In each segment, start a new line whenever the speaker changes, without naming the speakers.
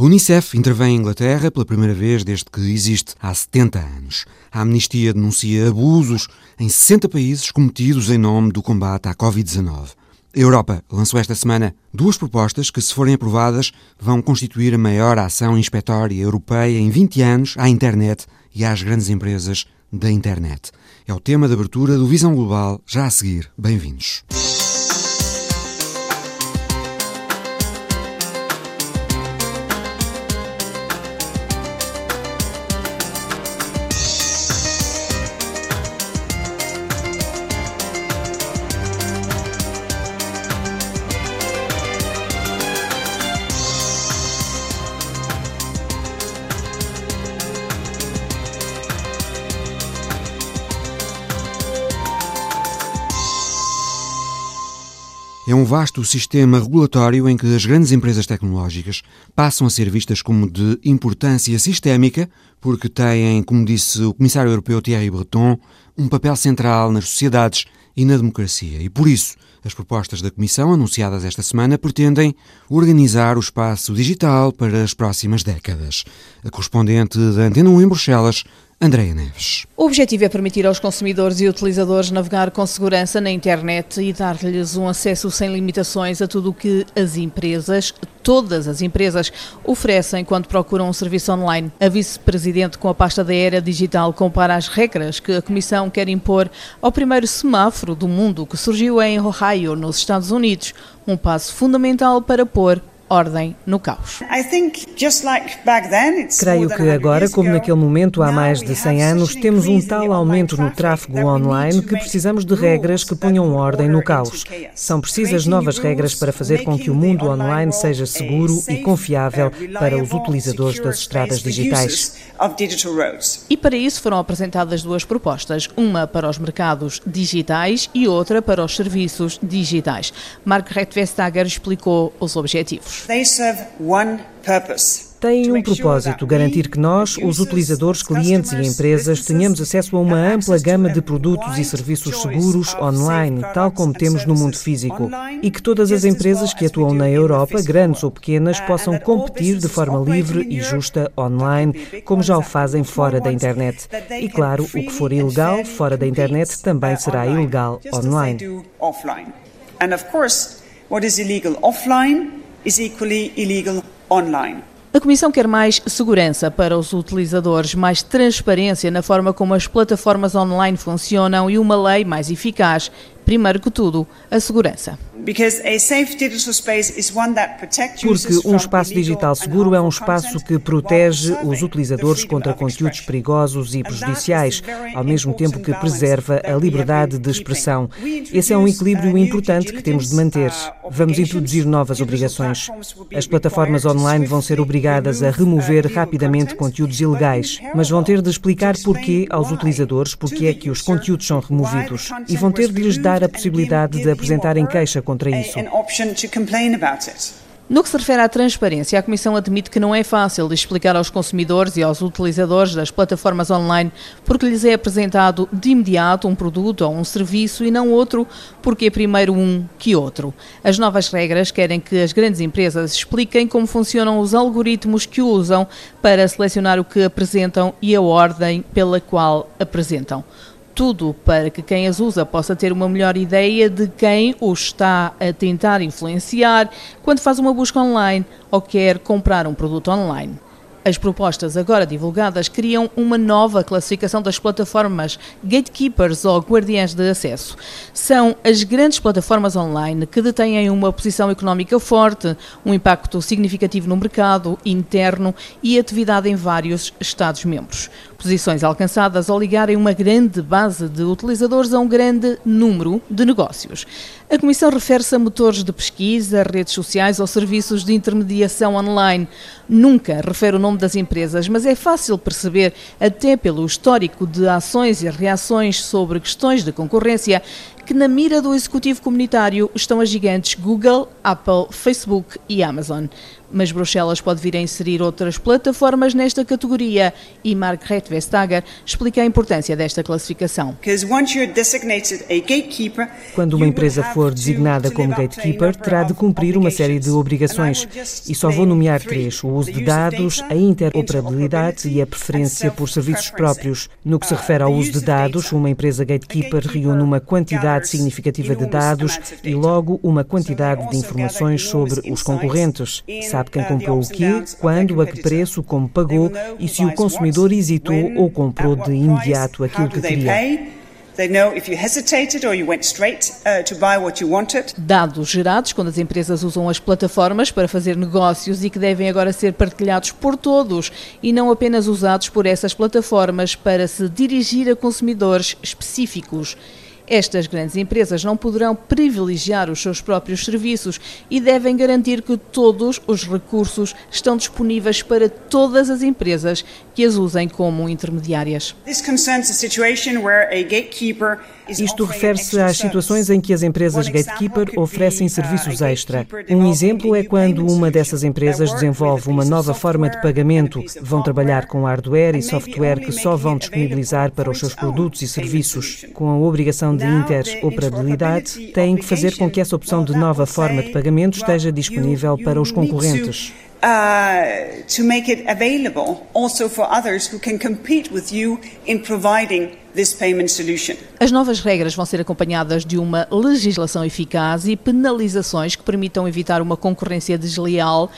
A Unicef intervém em Inglaterra pela primeira vez desde que existe há 70 anos. A Amnistia denuncia abusos em 60 países cometidos em nome do combate à Covid-19. A Europa lançou esta semana duas propostas que, se forem aprovadas, vão constituir a maior ação inspectória europeia em 20 anos à internet e às grandes empresas da internet. É o tema de abertura do Visão Global, já a seguir. Bem-vindos. Vasto sistema regulatório em que as grandes empresas tecnológicas passam a ser vistas como de importância sistémica, porque têm, como disse o Comissário Europeu Thierry Breton, um papel central nas sociedades e na democracia. E por isso, as propostas da Comissão, anunciadas esta semana, pretendem organizar o espaço digital para as próximas décadas. A correspondente da Antena 1 em Bruxelas, Andreia Neves.
O objetivo é permitir aos consumidores e utilizadores navegar com segurança na internet e dar-lhes um acesso sem limitações a tudo o que as empresas, todas as empresas, oferecem quando procuram um serviço online. A vice-presidente com a pasta da era digital compara as regras que a Comissão quer impor ao primeiro semáforo do mundo que surgiu em Ohio, nos Estados Unidos, um passo fundamental para pôr ordem no caos.
Creio que agora, como naquele momento há mais de 100 anos, temos um tal aumento no tráfego online que precisamos de regras que ponham ordem no caos. São precisas novas regras para fazer com que o mundo online seja seguro e confiável para os utilizadores das estradas digitais.
E para isso foram apresentadas duas propostas, uma para os mercados digitais e outra para os serviços digitais. Margaret Vestager explicou os objetivos.
Têm um propósito: garantir que nós, os utilizadores, clientes e empresas, tenhamos acesso a uma ampla gama de produtos e serviços seguros online, tal como temos no mundo físico, e que todas as empresas que atuam na Europa, grandes ou pequenas, possam competir de forma livre e justa online, como já o fazem fora da internet. E claro, o que for ilegal fora da internet também será ilegal online. And of course, what is illegal offline
is equally illegal online. A Comissão quer mais segurança para os utilizadores, mais transparência na forma como as plataformas online funcionam e uma lei mais eficaz primeiro que tudo, a segurança.
Porque um espaço digital seguro é um espaço que protege os utilizadores contra conteúdos perigosos e prejudiciais, ao mesmo tempo que preserva a liberdade de expressão. Esse é um equilíbrio importante que temos de manter. Vamos introduzir novas obrigações. As plataformas online vão ser obrigadas a remover rapidamente conteúdos ilegais, mas vão ter de explicar porquê aos utilizadores porque é que os conteúdos são removidos e vão ter de lhes dar a possibilidade de apresentarem queixa contra isso.
No que se refere à transparência, a Comissão admite que não é fácil de explicar aos consumidores e aos utilizadores das plataformas online porque lhes é apresentado de imediato um produto ou um serviço e não outro, porque é primeiro um que outro. As novas regras querem que as grandes empresas expliquem como funcionam os algoritmos que usam para selecionar o que apresentam e a ordem pela qual apresentam tudo para que quem as usa possa ter uma melhor ideia de quem o está a tentar influenciar quando faz uma busca online ou quer comprar um produto online. As propostas agora divulgadas criam uma nova classificação das plataformas gatekeepers ou guardiães de acesso. São as grandes plataformas online que detêm uma posição económica forte, um impacto significativo no mercado interno e atividade em vários Estados-membros. Posições alcançadas ao ligarem uma grande base de utilizadores a um grande número de negócios. A Comissão refere-se a motores de pesquisa, redes sociais ou serviços de intermediação online. Nunca refere o nome das empresas, mas é fácil perceber, até pelo histórico de ações e reações sobre questões de concorrência, que na mira do executivo comunitário estão as gigantes Google, Apple, Facebook e Amazon. Mas Bruxelas pode vir a inserir outras plataformas nesta categoria e Margrethe Vestager explica a importância desta classificação.
Quando uma empresa for designada como gatekeeper, terá de cumprir uma série de obrigações e só vou nomear três: o uso de dados, a interoperabilidade e a preferência por serviços próprios. No que se refere ao uso de dados, uma empresa gatekeeper reúne uma quantidade significativa de dados e logo uma quantidade de informações sobre os concorrentes. Sabe quem comprou o quê, quando, a que preço, como pagou e se o consumidor hesitou ou comprou de imediato aquilo que queria.
Dados gerados quando as empresas usam as plataformas para fazer negócios e que devem agora ser partilhados por todos e não apenas usados por essas plataformas para se dirigir a consumidores específicos. Estas grandes empresas não poderão privilegiar os seus próprios serviços e devem garantir que todos os recursos estão disponíveis para todas as empresas que as usem como intermediárias.
Isto refere-se às situações em que as empresas gatekeeper oferecem serviços extra. Um exemplo é quando uma dessas empresas desenvolve uma nova forma de pagamento. Vão trabalhar com hardware e software que só vão disponibilizar para os seus produtos e serviços. Com a obrigação de interoperabilidade, têm que fazer com que essa opção de nova forma de pagamento esteja disponível para os concorrentes. Uh, to make it available also for others who can compete with you in
providing this payment solution. As novas regras vão ser acompanhadas de uma legislação eficaz e penalizações que permitam evitar uma concorrência desleal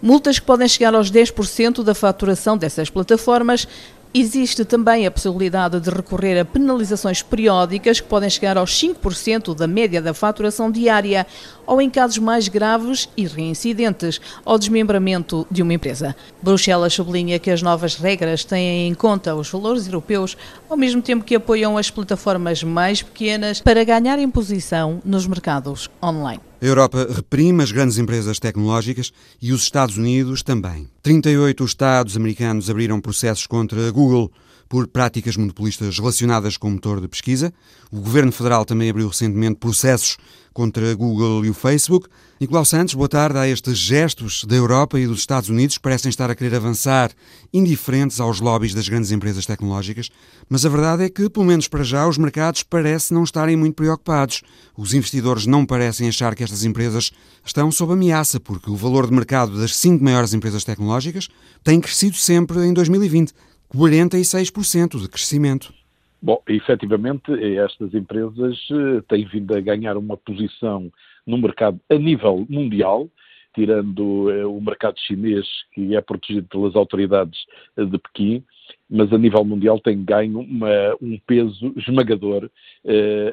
multas que podem chegar aos 10% da faturação dessas plataformas, Existe também a possibilidade de recorrer a penalizações periódicas que podem chegar aos 5% da média da faturação diária ou, em casos mais graves e reincidentes, ao desmembramento de uma empresa. Bruxelas sublinha que as novas regras têm em conta os valores europeus, ao mesmo tempo que apoiam as plataformas mais pequenas para ganharem posição nos mercados online.
A Europa reprime as grandes empresas tecnológicas e os Estados Unidos também. 38 Estados americanos abriram processos contra a Google por práticas monopolistas relacionadas com o motor de pesquisa. O governo federal também abriu recentemente processos contra a Google e o Facebook. Nicolau Santos, boa tarde. Há estes gestos da Europa e dos Estados Unidos que parecem estar a querer avançar indiferentes aos lobbies das grandes empresas tecnológicas, mas a verdade é que, pelo menos para já, os mercados parecem não estarem muito preocupados. Os investidores não parecem achar que estas empresas estão sob ameaça, porque o valor de mercado das cinco maiores empresas tecnológicas tem crescido sempre em 2020, 46% de crescimento.
Bom, efetivamente, estas empresas eh, têm vindo a ganhar uma posição no mercado a nível mundial, tirando eh, o mercado chinês, que é protegido pelas autoridades eh, de Pequim, mas a nível mundial tem ganho uma, um peso esmagador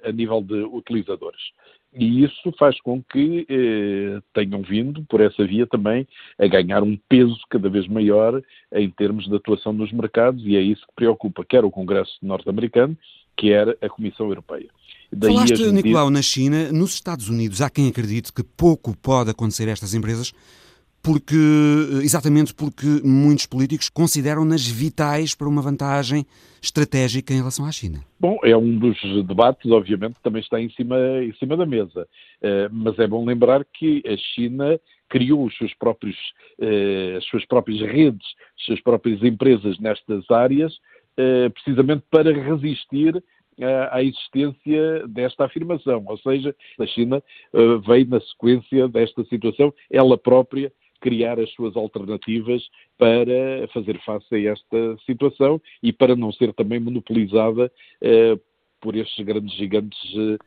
a nível de utilizadores. E isso faz com que eh, tenham vindo, por essa via também, a ganhar um peso cada vez maior em termos de atuação nos mercados, e é isso que preocupa quer o Congresso norte-americano, quer a Comissão Europeia.
Daí Falaste, Nicolau, na China, nos Estados Unidos, há quem acredite que pouco pode acontecer a estas empresas, porque exatamente porque muitos políticos consideram-nas vitais para uma vantagem estratégica em relação à China.
Bom, é um dos debates, obviamente, que também está em cima, em cima da mesa. Uh, mas é bom lembrar que a China criou os seus próprios, uh, as suas próprias redes, as suas próprias empresas nestas áreas, precisamente para resistir à existência desta afirmação. Ou seja, a China veio na sequência desta situação, ela própria criar as suas alternativas para fazer face a esta situação e para não ser também monopolizada eh, por estes grandes gigantes eh,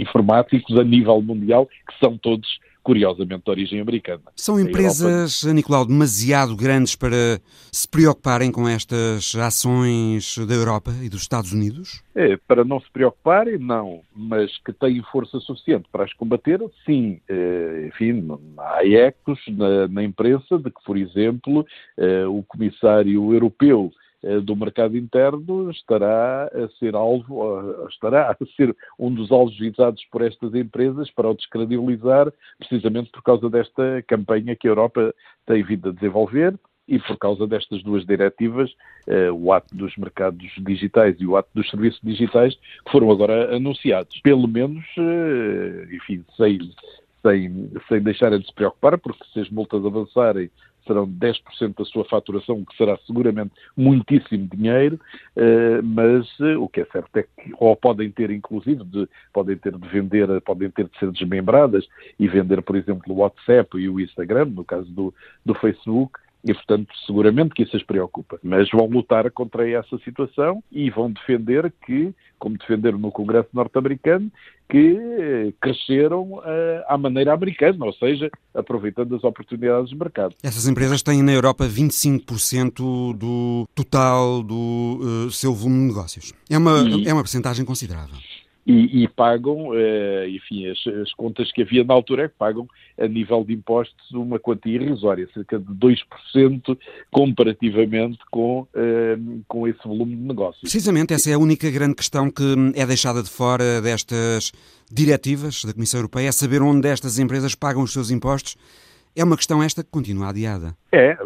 informáticos a nível mundial, que são todos curiosamente de origem americana.
São empresas, Europa... Nicolau, demasiado grandes para se preocuparem com estas ações da Europa e dos Estados Unidos?
É, para não se preocuparem, não, mas que têm força suficiente para as combater, sim. É, enfim, há ecos na, na imprensa de que, por exemplo, é, o comissário europeu eh, do mercado interno estará a ser alvo, estará a ser um dos alvos visados por estas empresas para o descredibilizar, precisamente por causa desta campanha que a Europa tem vindo a desenvolver e por causa destas duas diretivas, eh, o ato dos mercados digitais e o ato dos serviços digitais, que foram agora anunciados. Pelo menos, eh, enfim, seis sem, sem deixarem de se preocupar, porque se as multas avançarem serão 10% da sua faturação, que será seguramente muitíssimo dinheiro, eh, mas eh, o que é certo é que, ou podem ter, inclusive, de, podem ter de vender, podem ter de ser desmembradas e vender, por exemplo, o WhatsApp e o Instagram, no caso do, do Facebook, e, portanto, seguramente que isso as preocupa. Mas vão lutar contra essa situação e vão defender que, como defenderam no Congresso norte-americano, que eh, cresceram uh, à maneira americana, ou seja, aproveitando as oportunidades do mercado.
Essas empresas têm na Europa 25% do total do uh, seu volume de negócios. É uma, e... é uma percentagem considerável
e, e pagam, uh, enfim, as, as, contas que havia na altura é que pagam a nível de impostos uma quantia irrisória, cerca de 2% comparativamente com, uh, com esse volume de negócios.
Precisamente, essa é a única grande questão que é deixada de fora destas diretivas da Comissão Europeia, é saber onde estas empresas pagam os seus impostos é uma questão esta que continua adiada.
É,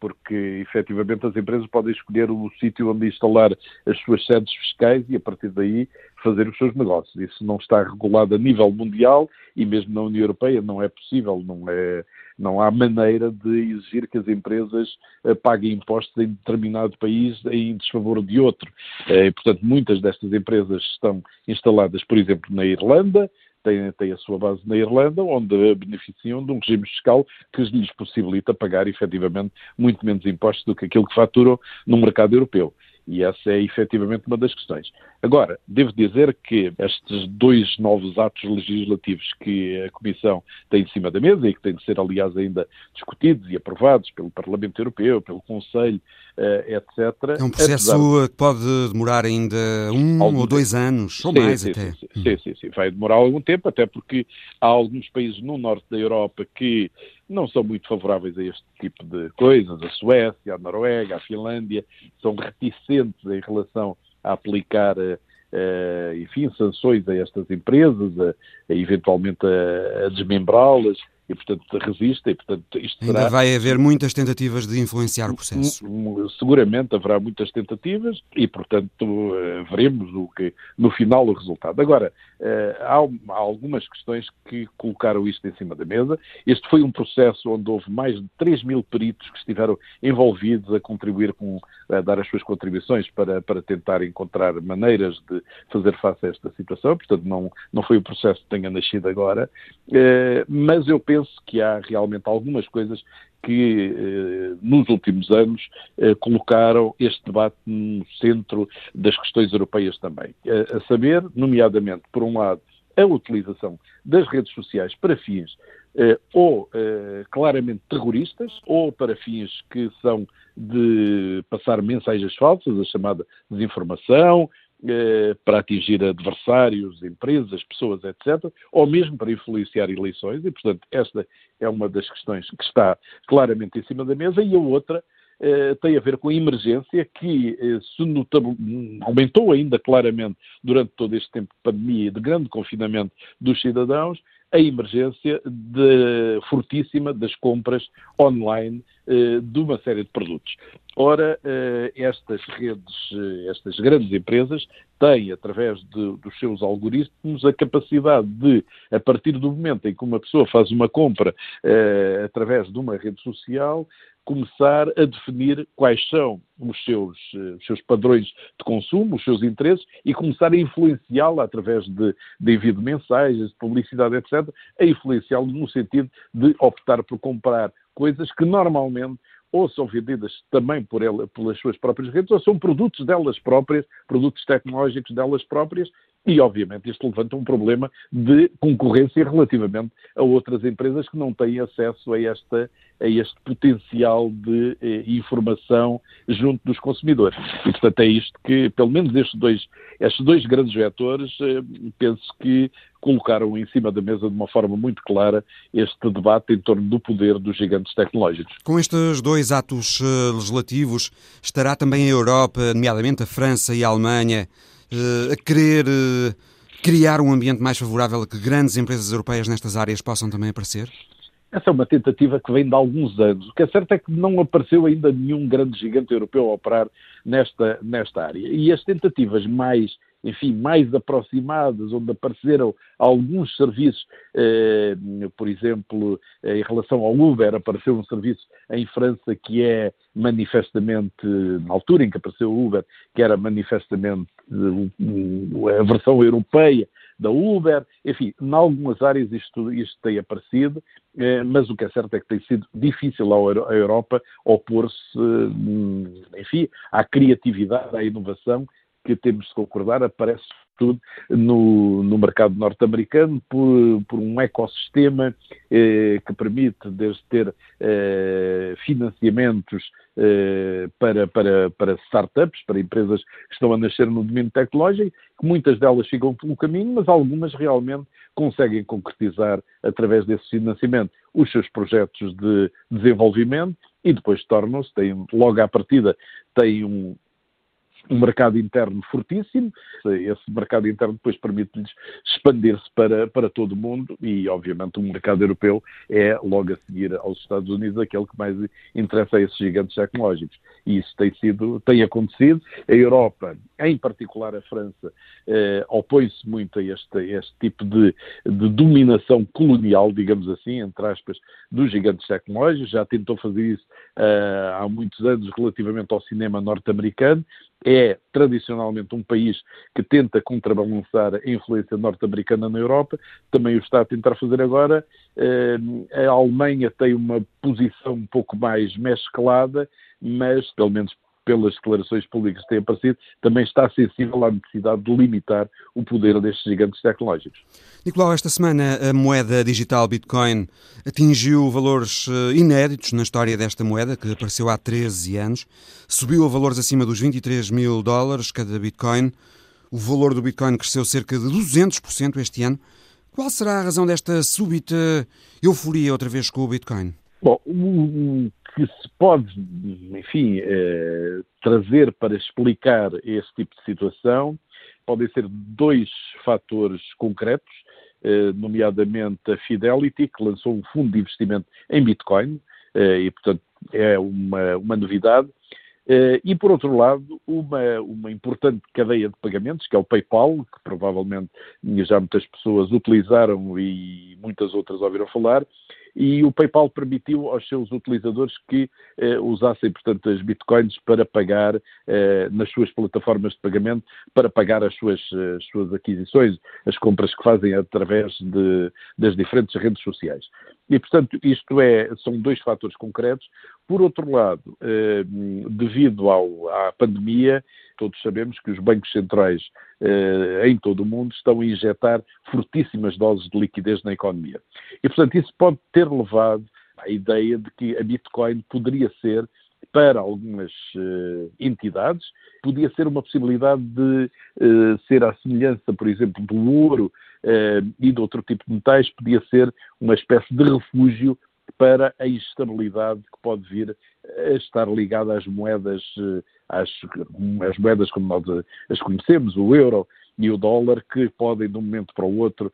porque efetivamente as empresas podem escolher o sítio onde instalar as suas sedes fiscais e a partir daí fazer os seus negócios. Isso não está regulado a nível mundial e mesmo na União Europeia não é possível, não é não há maneira de exigir que as empresas eh, paguem impostos em determinado país em desfavor de outro. Eh, e, portanto, muitas destas empresas estão instaladas, por exemplo, na Irlanda, têm, têm a sua base na Irlanda, onde beneficiam de um regime fiscal que lhes possibilita pagar efetivamente muito menos impostos do que aquilo que faturam no mercado europeu. E essa é efetivamente uma das questões. Agora, devo dizer que estes dois novos atos legislativos que a Comissão tem em cima da mesa e que têm de ser, aliás, ainda discutidos e aprovados pelo Parlamento Europeu, pelo Conselho, uh, etc.
É um processo apesar... que pode demorar ainda um algum ou dois tempo. anos, ou sim, mais
sim,
até.
Sim, sim, sim, sim, vai demorar algum tempo, até porque há alguns países no norte da Europa que não são muito favoráveis a este tipo de coisas. A Suécia, a Noruega, a Finlândia são reticentes em relação a aplicar, uh, enfim, sanções a estas empresas, a, a eventualmente a, a desmembrá-las e, portanto, resiste. E, portanto, isto
Ainda
será...
vai haver muitas tentativas de influenciar o processo.
Seguramente haverá muitas tentativas e, portanto, eh, veremos o que, no final o resultado. Agora, eh, há, algumas questões que colocaram isto em cima da mesa. Este foi um processo onde houve mais de 3 mil peritos que estiveram envolvidos a contribuir com, a dar as suas contribuições para, para tentar encontrar maneiras de fazer face a esta situação. Portanto, não, não foi um processo que tenha nascido agora, eh, mas eu penso penso que há realmente algumas coisas que eh, nos últimos anos eh, colocaram este debate no centro das questões europeias também. A, saber, nomeadamente, por um lado, a utilização das redes sociais para fins eh, ou eh, claramente terroristas, ou para fins que são de passar mensagens falsas, a chamada desinformação, para atingir adversários, empresas, pessoas, etc., ou mesmo para influenciar eleições, e, portanto, esta é uma das questões que está claramente em cima da mesa, e a outra eh, tem a ver com a emergência que eh, se aumentou ainda claramente durante todo este tempo de pandemia e de grande confinamento dos cidadãos, a emergência de, fortíssima das compras online eh, de uma série de produtos. Ora, eh, estas redes, eh, estas grandes empresas têm, através de, dos seus algoritmos, a capacidade de, a partir do momento em que uma pessoa faz uma compra através de uma rede social, começar a definir quais são os seus, os seus padrões de consumo, os seus interesses e começar a influenciá-la através de, de envio de mensagens, de publicidade, etc., a influenciá-lo no sentido de optar por comprar coisas que normalmente ou são vendidas também por ela, pelas suas próprias redes, ou são produtos delas próprias, produtos tecnológicos delas próprias, e obviamente isto levanta um problema de concorrência relativamente a outras empresas que não têm acesso a, esta, a este potencial de eh, informação junto dos consumidores. E portanto é isto que, pelo menos estes dois, estes dois grandes vetores, eh, penso que colocaram em cima da mesa de uma forma muito clara este debate em torno do poder dos gigantes tecnológicos.
Com estes dois atos eh, legislativos, estará também a Europa, nomeadamente a França e a Alemanha, a querer eh, criar um ambiente mais favorável a que grandes empresas europeias nestas áreas possam também aparecer?
Essa é uma tentativa que vem de alguns anos. O que é certo é que não apareceu ainda nenhum grande gigante europeu a operar nesta, nesta área. E as tentativas mais enfim, mais aproximadas, onde apareceram alguns serviços, eh, por exemplo, em relação ao Uber, apareceu um serviço em França que é manifestamente, na altura em que apareceu o Uber, que era manifestamente a versão europeia da Uber, enfim, em algumas áreas isto, isto tem aparecido, eh, mas o que é certo é que tem sido difícil à Europa opor-se, eh, enfim, à criatividade, à inovação que temos de concordar, aparece tudo no, no mercado norte-americano por, por, um ecossistema eh, que permite desde ter eh, financiamentos eh, para, para, para startups, para empresas que estão a nascer no domínio tecnológico, que muitas delas ficam pelo caminho, mas algumas realmente conseguem concretizar através desse financiamento os seus projetos de desenvolvimento e depois tornam-se, logo à partida, têm um, um mercado interno fortíssimo. Esse mercado interno depois permite-lhes expandir-se para, para todo o mundo e, obviamente, o mercado europeu é, logo a seguir aos Estados Unidos, aquele que mais interessa a esses gigantes tecnológicos. E isso tem sido, tem acontecido. A Europa, em particular a França, eh, opõe-se muito a este, este tipo de, de dominação colonial, digamos assim, entre aspas, dos gigantes tecnológicos. Já tentou fazer isso eh, há muitos anos relativamente ao cinema norte-americano é tradicionalmente um país que tenta contrabalançar a influência norte-americana na Europa, também o está a tentar fazer agora. Eh, a Alemanha tem uma posição um pouco mais mesclada, mas, pelo menos pelas declarações públicas que têm aparecido, também está sensível à necessidade de limitar o poder destes gigantes tecnológicos.
Nicolau, esta semana a moeda digital Bitcoin atingiu valores eh, inéditos na história desta moeda, que apareceu há 13 anos. Subiu a valores acima dos 23 mil dólares cada Bitcoin. O valor do Bitcoin cresceu cerca de 200% este ano. Qual será a razão desta súbita euforia outra vez com o Bitcoin?
Bom, o que se pode, enfim, eh, trazer para explicar este tipo de situação podem ser dois fatores concretos, eh, nomeadamente a Fidelity, que lançou um fundo de investimento em Bitcoin, eh, e, portanto, é uma, uma novidade. Uh, e, por outro lado, uma, uma importante cadeia de pagamentos, que é o PayPal, que provavelmente já muitas pessoas utilizaram e muitas outras ouviram falar, e o PayPal permitiu aos seus utilizadores que eh, usassem, portanto, as bitcoins para pagar eh, nas suas plataformas de pagamento, para pagar as suas, as suas aquisições, as compras que fazem através de, das diferentes redes sociais. E, portanto, isto é, são dois fatores concretos. Por outro lado, eh, devido ao, à pandemia, todos sabemos que os bancos centrais eh, em todo o mundo estão a injetar fortíssimas doses de liquidez na economia. E, portanto, isso pode ter levado à ideia de que a Bitcoin poderia ser para algumas uh, entidades, podia ser uma possibilidade de uh, ser à semelhança, por exemplo, do ouro uh, e de outro tipo de metais, podia ser uma espécie de refúgio para a instabilidade que pode vir a estar ligada às moedas, às, às moedas como nós as conhecemos, o euro e o dólar, que podem de um momento para o outro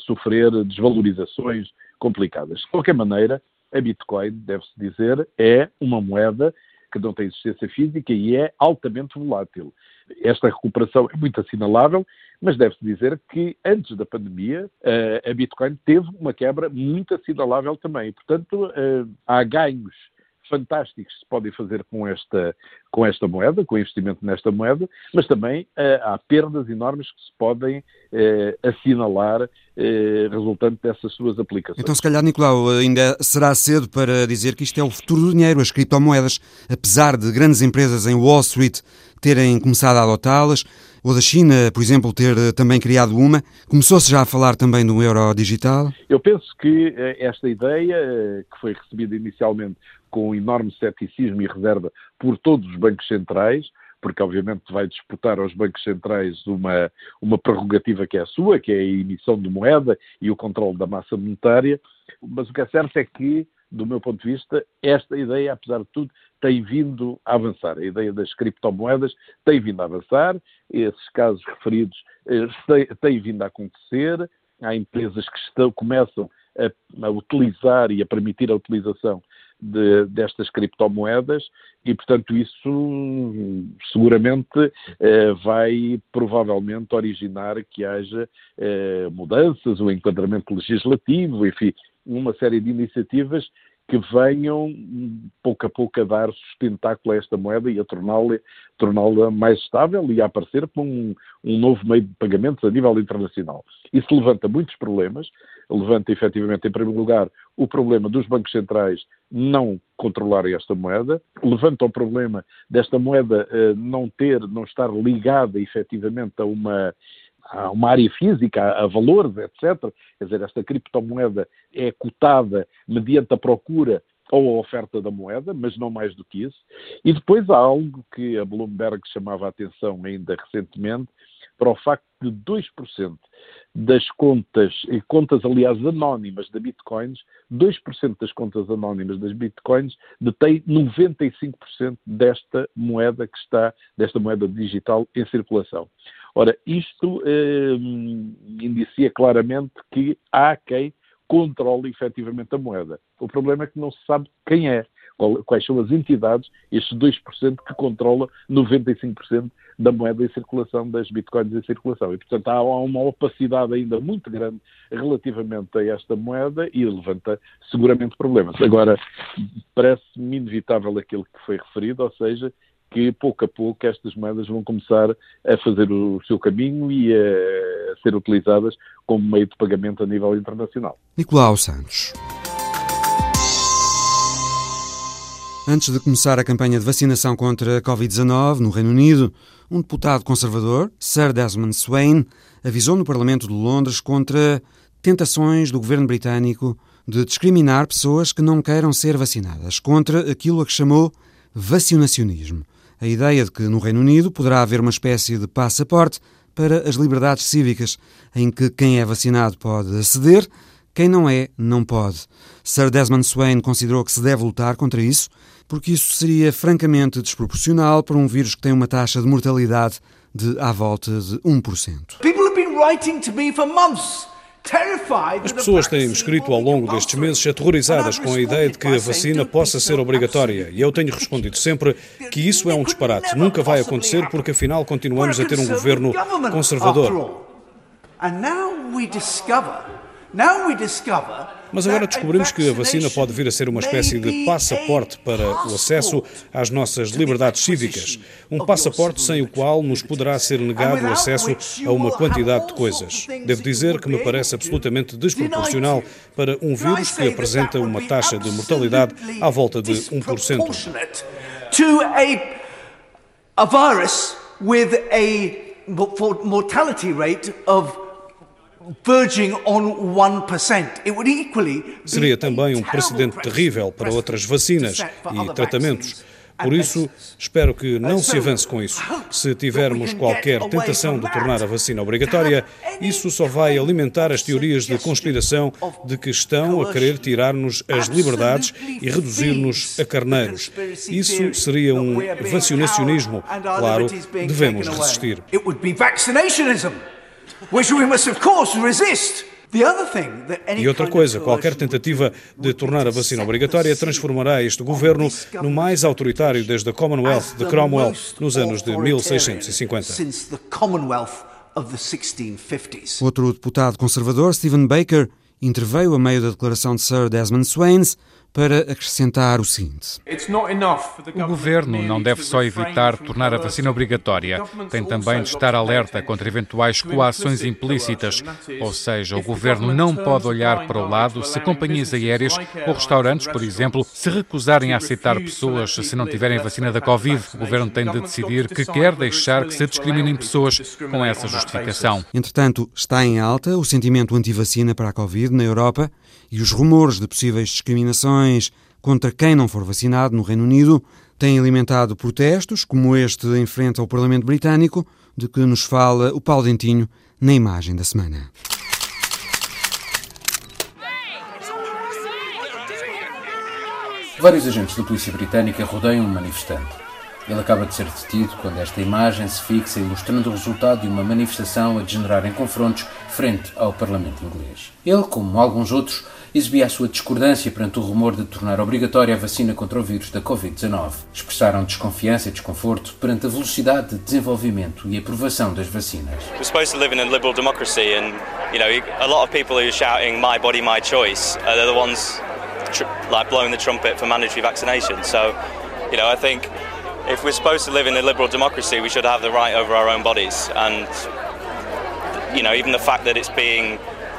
sofrer desvalorizações complicadas. De qualquer maneira, a Bitcoin, deve-se dizer, é uma moeda que não tem existência física e é altamente volátil. Esta recuperação é muito assinalável, mas deve-se dizer que antes da pandemia eh, a Bitcoin teve uma quebra muito assinalável também. Portanto, eh, há ganhos fantásticos que se podem fazer com esta, com esta moeda, com o investimento nesta moeda, mas também uh, há perdas enormes que se podem uh, assinalar uh, resultante dessas suas aplicações.
Então, se calhar, Nicolau, ainda será cedo para dizer que isto é o futuro do dinheiro, as criptomoedas, apesar de grandes empresas em Wall Street terem começado a adotá-las, ou da China, por exemplo, ter também criado uma. Começou-se já a falar também do euro digital?
Eu penso que esta ideia, que foi recebida inicialmente com enorme ceticismo e reserva por todos os bancos centrais, porque obviamente vai disputar aos bancos centrais uma, uma prerrogativa que é a sua, que é a emissão de moeda e o controle da massa monetária, mas o que é certo é que, do meu ponto de vista, esta ideia, apesar de tudo, tem vindo a avançar. A ideia das criptomoedas tem vindo a avançar, esses casos referidos eh, têm vindo a acontecer, há empresas que estão, começam a, a, utilizar e a permitir a utilização de, destas criptomoedas e, portanto, isso seguramente eh, vai provavelmente originar que haja eh, mudanças, o um enquadramento legislativo, enfim, uma série de iniciativas que venham pouco a pouco a dar sustentáculo a esta moeda e a torná-la torná mais estável e a aparecer como um, um, novo meio de pagamentos a nível internacional. Isso levanta muitos problemas, levanta efetivamente, em primeiro lugar, o problema dos bancos centrais não controlarem esta moeda, levanta o problema desta moeda uh, não ter, não estar ligada efetivamente a uma a uma área física, a, valores, etc. Quer dizer, esta criptomoeda é cotada mediante a procura ou a oferta da moeda, mas não mais do que isso. E depois há algo que a Bloomberg chamava a atenção ainda recentemente, para o facto de 2% das contas, e contas aliás anónimas da Bitcoins, 2% das contas anónimas das Bitcoins detém 95% desta moeda que está, desta moeda digital em circulação. Ora, isto eh, indicia claramente que há quem controle efetivamente a moeda. O problema é que não se sabe quem é, quais são as entidades, estes 2% que controla 95% da moeda em circulação, das bitcoins em circulação. E, portanto, há uma opacidade ainda muito grande relativamente a esta moeda e levanta seguramente problemas. Agora, parece-me inevitável aquilo que foi referido, ou seja, que pouco a pouco estas moedas vão começar a fazer o seu caminho e a ser utilizadas como meio de pagamento a nível internacional.
Nicolau Santos. Antes de começar a campanha de vacinação contra a Covid-19 no Reino Unido, um deputado conservador, Sir Desmond Swain, avisou no Parlamento de Londres contra tentações do governo britânico de discriminar pessoas que não queiram ser vacinadas, contra aquilo a que chamou vacinacionismo a ideia de que no Reino Unido poderá haver uma espécie de passaporte para as liberdades cívicas, em que quem é vacinado pode aceder, quem não é, não pode. Sir Desmond Swain considerou que se deve lutar contra isso, porque isso seria francamente desproporcional para um vírus que tem uma taxa de mortalidade de à volta de 1%. People have been writing to me for months
as pessoas têm-me escrito ao longo destes meses aterrorizadas com a ideia de que a vacina possa ser obrigatória. e eu tenho respondido sempre que isso é um disparate. Nunca vai acontecer porque afinal continuamos a ter um governo conservador. Mas agora descobrimos que a vacina pode vir a ser uma espécie de passaporte para o acesso às nossas liberdades cívicas. Um passaporte sem o qual nos poderá ser negado o acesso a uma quantidade de coisas. Devo dizer que me parece absolutamente desproporcional para um vírus que apresenta uma taxa de mortalidade à volta de 1%. A virus with a mortality rate of Seria também um precedente terrível para outras vacinas e tratamentos. Por isso, espero que não se avance com isso. Se tivermos qualquer tentação de tornar a vacina obrigatória, isso só vai alimentar as teorias de conspiração de que estão a querer tirar-nos as liberdades e reduzir-nos a carneiros. Isso seria um vacinacionismo. Claro, devemos resistir which we must of course resist. E outra coisa, qualquer tentativa de tornar a vacina obrigatória transformará este governo no mais autoritário desde a Commonwealth de Cromwell nos anos de 1650.
Outro deputado conservador, Stephen Baker, interveio a meio da declaração de Sir Desmond Swains para acrescentar o seguinte:
O governo não deve só evitar tornar a vacina obrigatória, tem também de estar alerta contra eventuais coações implícitas, ou seja, o governo não pode olhar para o lado se companhias aéreas ou restaurantes, por exemplo, se recusarem a aceitar pessoas se não tiverem vacina da Covid. O governo tem de decidir que quer deixar que se discriminem pessoas com essa justificação.
Entretanto, está em alta o sentimento anti-vacina para a Covid na Europa e os rumores de possíveis discriminações contra quem não for vacinado no Reino Unido têm alimentado protestos, como este em frente ao Parlamento Britânico, de que nos fala o Paulo Dentinho na imagem da semana.
Vários agentes da polícia britânica rodeiam um manifestante. Ele acaba de ser detido quando esta imagem se fixa ilustrando o resultado de uma manifestação a degenerar em confrontos frente ao Parlamento inglês. Ele, como alguns outros, exibia a sua discordância perante o rumor de tornar obrigatória a vacina contra o vírus da Covid-19. Expressaram desconfiança e desconforto perante a velocidade de desenvolvimento e aprovação das vacinas.
We're supposed to live in a liberal democracy and, you know, a lot of people who are shouting my body my choice are the ones like blowing the trumpet for mandatory vaccination. So, you know, I think if we're supposed to live in a liberal democracy, we should have the right over our own bodies and you know, even the fact that it's being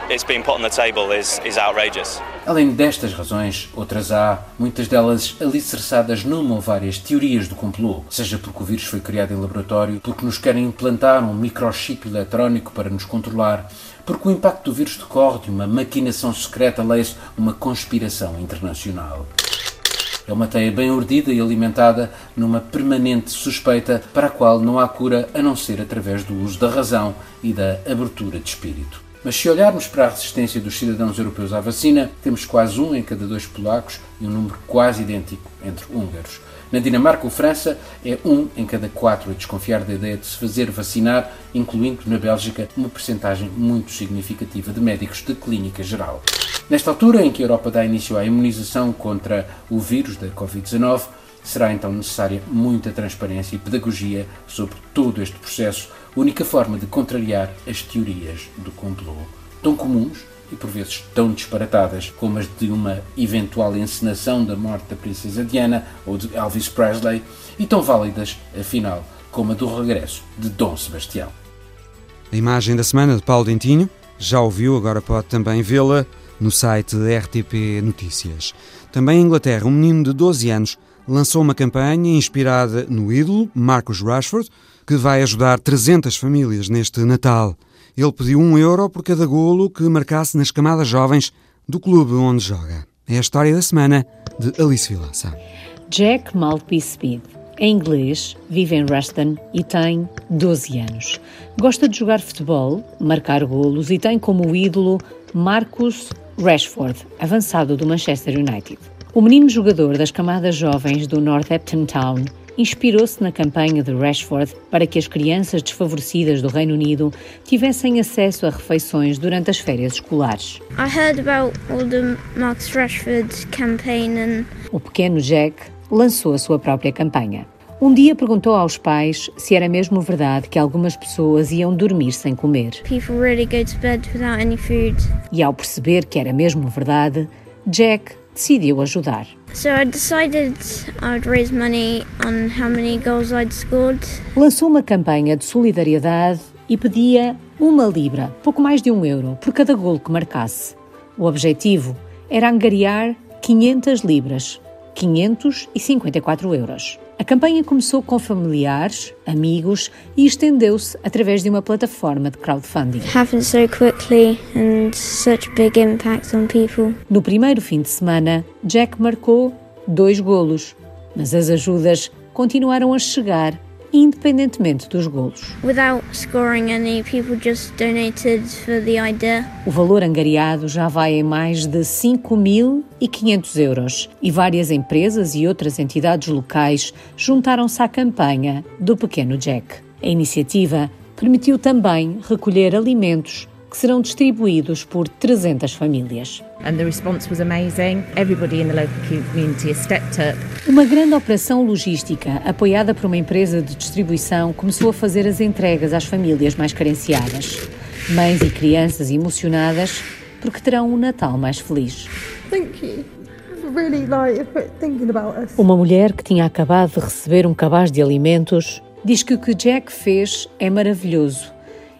it's put on the table is, is outrageous.
Além destas razões, outras há, muitas delas alicerçadas numa ou várias teorias do complô, seja porque o vírus foi criado em laboratório, porque nos querem implantar um microchip eletrónico para nos controlar, porque o impacto do vírus decorre de uma maquinação secreta, leia-se uma conspiração internacional. É uma teia bem urdida e alimentada numa permanente suspeita para a qual não há cura a não ser através do uso da razão e da abertura de espírito. Mas se olharmos para a resistência dos cidadãos europeus à vacina, temos quase um em cada dois polacos e um número quase idêntico entre húngaros. Na Dinamarca ou França, é um em cada quatro a desconfiar da ideia de se fazer vacinar, incluindo na Bélgica uma percentagem muito significativa de médicos de clínica geral. Nesta altura em que a Europa dá início à imunização contra o vírus da Covid-19, será então necessária muita transparência e pedagogia sobre todo este processo única forma de contrariar as teorias do complô, tão comuns e por vezes tão disparatadas como as de uma eventual encenação da morte da princesa Diana ou de Elvis Presley, e tão válidas, afinal, como a do regresso de Dom Sebastião.
A imagem da semana de Paulo Dentinho, já ouviu, agora pode também vê-la no site RTP Notícias. Também em Inglaterra, um menino de 12 anos lançou uma campanha inspirada no ídolo Marcus Rashford, que vai ajudar 300 famílias neste Natal. Ele pediu um euro por cada golo que marcasse nas camadas jovens do clube onde joga. É a história da semana de Alice Vilaça.
Jack Maltby Speed. Em inglês, vive em Ruston e tem 12 anos. Gosta de jogar futebol, marcar golos e tem como ídolo Marcus Rashford, avançado do Manchester United. O menino jogador das camadas jovens do Northampton Town inspirou-se na campanha de Rashford para que as crianças desfavorecidas do Reino Unido tivessem acesso a refeições durante as férias escolares.
I heard about all the Marcus Rashford campaign and...
O pequeno Jack lançou a sua própria campanha. Um dia perguntou aos pais se era mesmo verdade que algumas pessoas iam dormir sem comer.
People really go to bed without any food.
E ao perceber que era mesmo verdade, Jack decidiu ajudar.
So I decided I'd raise money on how many goals I'd scored.
Lançou uma campanha de solidariedade e pedia uma libra, pouco mais de um euro, por cada gol que marcasse. O objetivo era angariar 500 libras, 554 euros. A campanha começou com familiares, amigos e estendeu-se através de uma plataforma de crowdfunding.
Happened so quickly and such big impact on people.
No primeiro fim de semana, Jack marcou dois golos, mas as ajudas continuaram a chegar independentemente dos golos.
Any.
O valor angariado já vai em mais de 5.500 euros e várias empresas e outras entidades locais juntaram-se à campanha do Pequeno Jack. A iniciativa permitiu também recolher alimentos que serão distribuídos por 300 famílias.
And the response was amazing. Everybody in the local community has stepped up.
Uma grande operação logística, apoiada por uma empresa de distribuição, começou a fazer as entregas às famílias mais carenciadas. Mães e crianças emocionadas porque terão um Natal mais feliz. Uma mulher que tinha acabado de receber um cabaz de alimentos diz que o que Jack fez é maravilhoso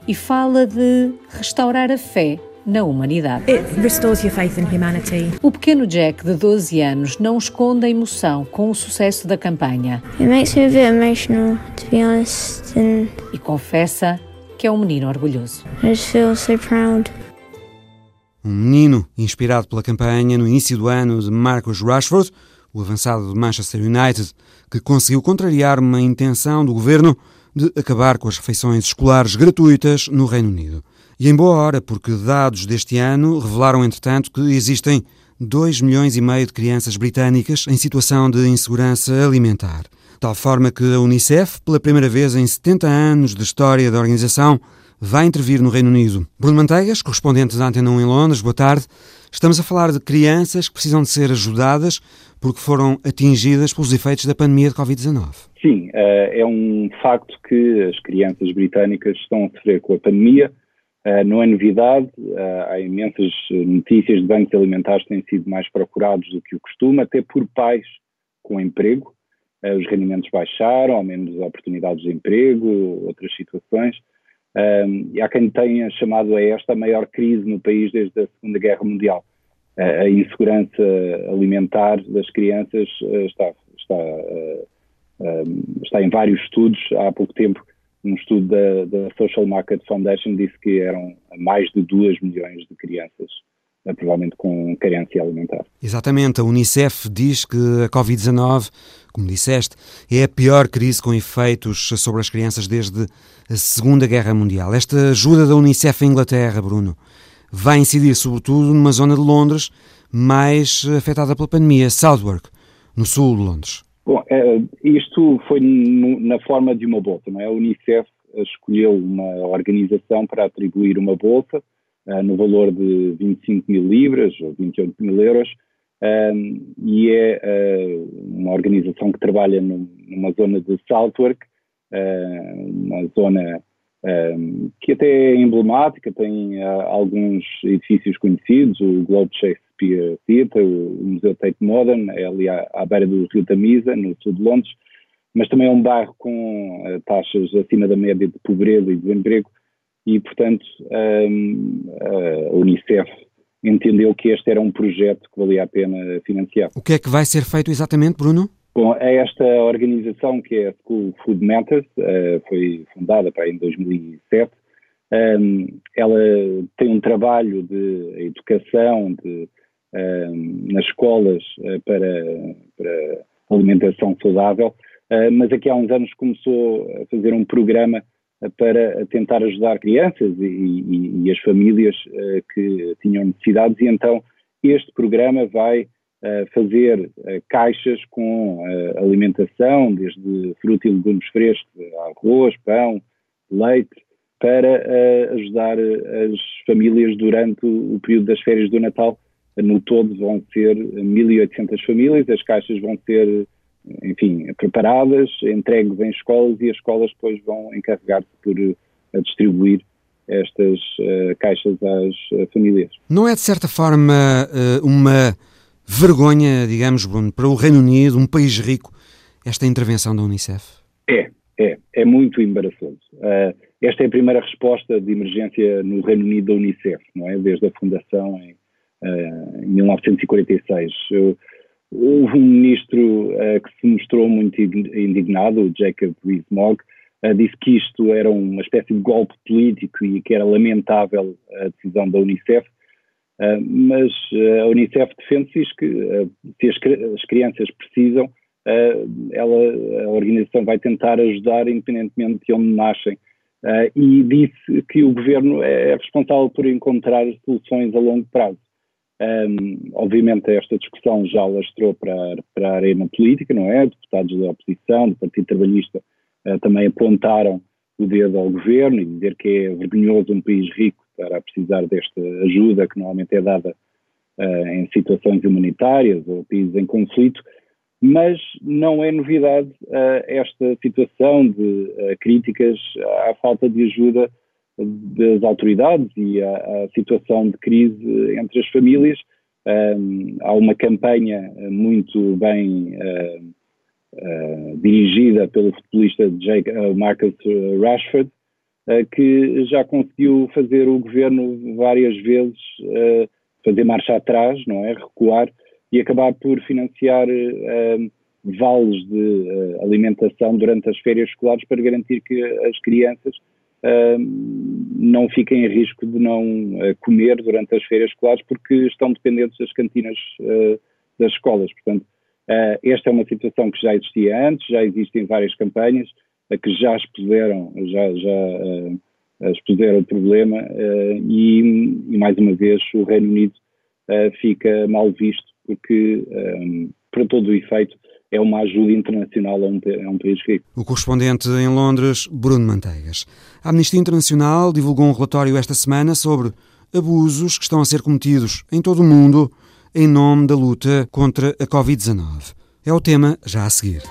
e fala de restaurar a fé na humanidade.
It restores your faith in humanity.
O pequeno Jack, de 12 anos, não esconde a emoção com o sucesso da campanha.
It makes me a bit emotional, to be honest, and
e confessa que é um menino orgulhoso.
I just feel so proud.
Um menino inspirado pela campanha no início do ano de Marcus Rashford, o avançado de Manchester United, que conseguiu contrariar uma intenção do governo de acabar com as refeições escolares gratuitas no Reino Unido. E em boa hora, porque dados deste ano revelaram, entretanto, que existem 2 milhões e meio de crianças britânicas em situação de insegurança alimentar. Tal forma que a Unicef, pela primeira vez em 70 anos de história da organização, vai intervir no Reino Unido. Bruno Manteigas, correspondente da Antena 1 em Londres, boa tarde. Estamos a falar de crianças que precisam de ser ajudadas porque foram atingidas pelos efeitos da pandemia de Covid-19.
Sim, eh, é um facto que as crianças britânicas estão a sofrer com a pandemia. Eh, não é novidade, eh, há imensas notícias de bancos alimentares que têm sido mais procurados do que o costume, até por pais com emprego. Os rendimentos baixaram, há menos oportunidades de emprego, outras situações. Um, e há quem tenha chamado a esta a maior crise no país desde a Segunda Guerra Mundial. A insegurança alimentar das crianças uh, está, está, um, está em vários estudos. Há pouco tempo, um estudo da, da, Social Market Foundation disse que eram mais de 2 milhões de crianças provavelmente com carência alimentar.
Exatamente, a Unicef diz que a Covid-19, como disseste, é a pior crise com efeitos sobre as crianças desde a Segunda Guerra Mundial. Esta ajuda da Unicef em Inglaterra, Bruno, vai incidir sobretudo numa zona de Londres mais afetada pela pandemia, Southwark, no sul de Londres.
Bom, é, isto foi na forma de uma bolsa, não é? A Unicef escolheu uma organização para atribuir uma bolsa no valor de 25 mil libras ou 28 mil euros, um, e é uh, uma organização que trabalha no, numa zona de Southwark, uh, uma zona um, que até é emblemática, tem alguns edifícios conhecidos, o Globe Shakespeare Theatre, o Museu Tate Modern, é ali à, à beira do Rio Tamisa, no sul de Londres, mas também é um bairro com taxas acima da média de pobreza e desemprego, e, portanto, um, a Unicef entendeu que este era um projeto que valia a pena financiar.
O que é que vai ser feito exatamente, Bruno?
Bom, é esta organização que é a School Food Matters, uh, foi fundada para em 2007. Um, ela tem um trabalho de educação de, um, nas escolas uh, para, para alimentação saudável, uh, mas aqui há uns anos começou a fazer um programa para tentar ajudar crianças e, e, e as famílias uh, que tinham necessidades, e então este programa vai uh, fazer uh, caixas com alimentação, desde fruta e legumes frescos, arroz, pão, leite, para ajudar as famílias durante o período das férias do Natal. No todo vão ser 1.800 famílias, as caixas vão ser enfim, preparadas, entregues em escolas e as escolas depois vão encarregar-se por a distribuir estas uh, caixas às uh, famílias.
Não é de certa forma uh, uma vergonha, digamos, Bruno, para o Reino Unido, um país rico, esta intervenção da Unicef?
É, é, é muito embaraçoso. esta é a primeira resposta de emergência no Reino Unido da Unicef, não é? Desde a fundação em, em 1946. Eu, Houve um ministro uh, que se mostrou muito indignado, o Jacob Rees-Mogg, uh, disse que isto era uma espécie de golpe político e que era lamentável a decisão da Unicef, uh, mas a Unicef defende-se que se as, as, crianças precisam, ela, a organização vai tentar ajudar independentemente de onde nascem. e disse que o governo é responsável por encontrar soluções a longo prazo. Um, obviamente esta discussão já lastrou para, para a arena política, não é? Deputados da oposição, do Partido Trabalhista, uh, também apontaram o dedo ao governo e dizer que é vergonhoso um país rico para precisar desta ajuda que normalmente é dada uh, em situações humanitárias ou países em conflito, mas não é novidade uh, esta situação de críticas à falta de ajuda das autoridades e a, a, situação de crise entre as famílias. Um, há uma campanha muito bem uh, uh, dirigida pelo futebolista Jake, uh, Marcus Rashford, que já conseguiu fazer o governo várias vezes fazer marcha atrás, não é? Recuar e acabar por financiar vales de alimentação durante as férias escolares para garantir que as crianças não fiquem em risco de não uh, comer durante as férias escolares porque estão dependentes das cantinas uh, das escolas. Portanto, uh, esta é uma situação que já existia antes, já existem várias campanhas que já expuseram, já, já expuseram o problema e, e, mais uma vez, o Reino Unido fica mal visto porque, para todo o efeito, é uma ajuda internacional a um, a um país rico.
O correspondente em Londres, Bruno Manteigas. A Amnistia Internacional divulgou um relatório esta semana sobre abusos que estão a ser cometidos em todo o mundo em nome da luta contra a Covid-19. É o tema já a seguir.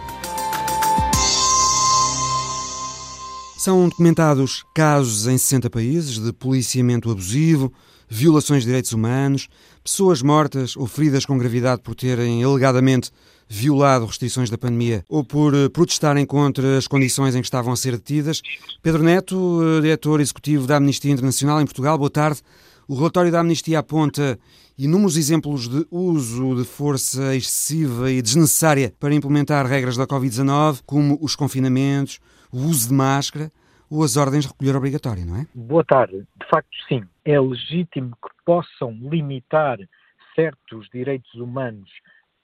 São documentados casos em 60 países de policiamento abusivo, violações de direitos humanos, pessoas mortas ou feridas com gravidade por terem alegadamente violado restrições da pandemia ou por eh, protestarem contra as condições em que estavam a ser detidas. Pedro Neto, eh, diretor executivo da Amnistia Internacional em Portugal, boa tarde. O relatório da Amnistia aponta inúmeros exemplos de uso de força excessiva e desnecessária para implementar regras da Covid-19, como os confinamentos, o uso de máscara ou as ordens de recolher obrigatória, não é?
Boa tarde. De facto, sim. É legítimo que possam limitar certos direitos humanos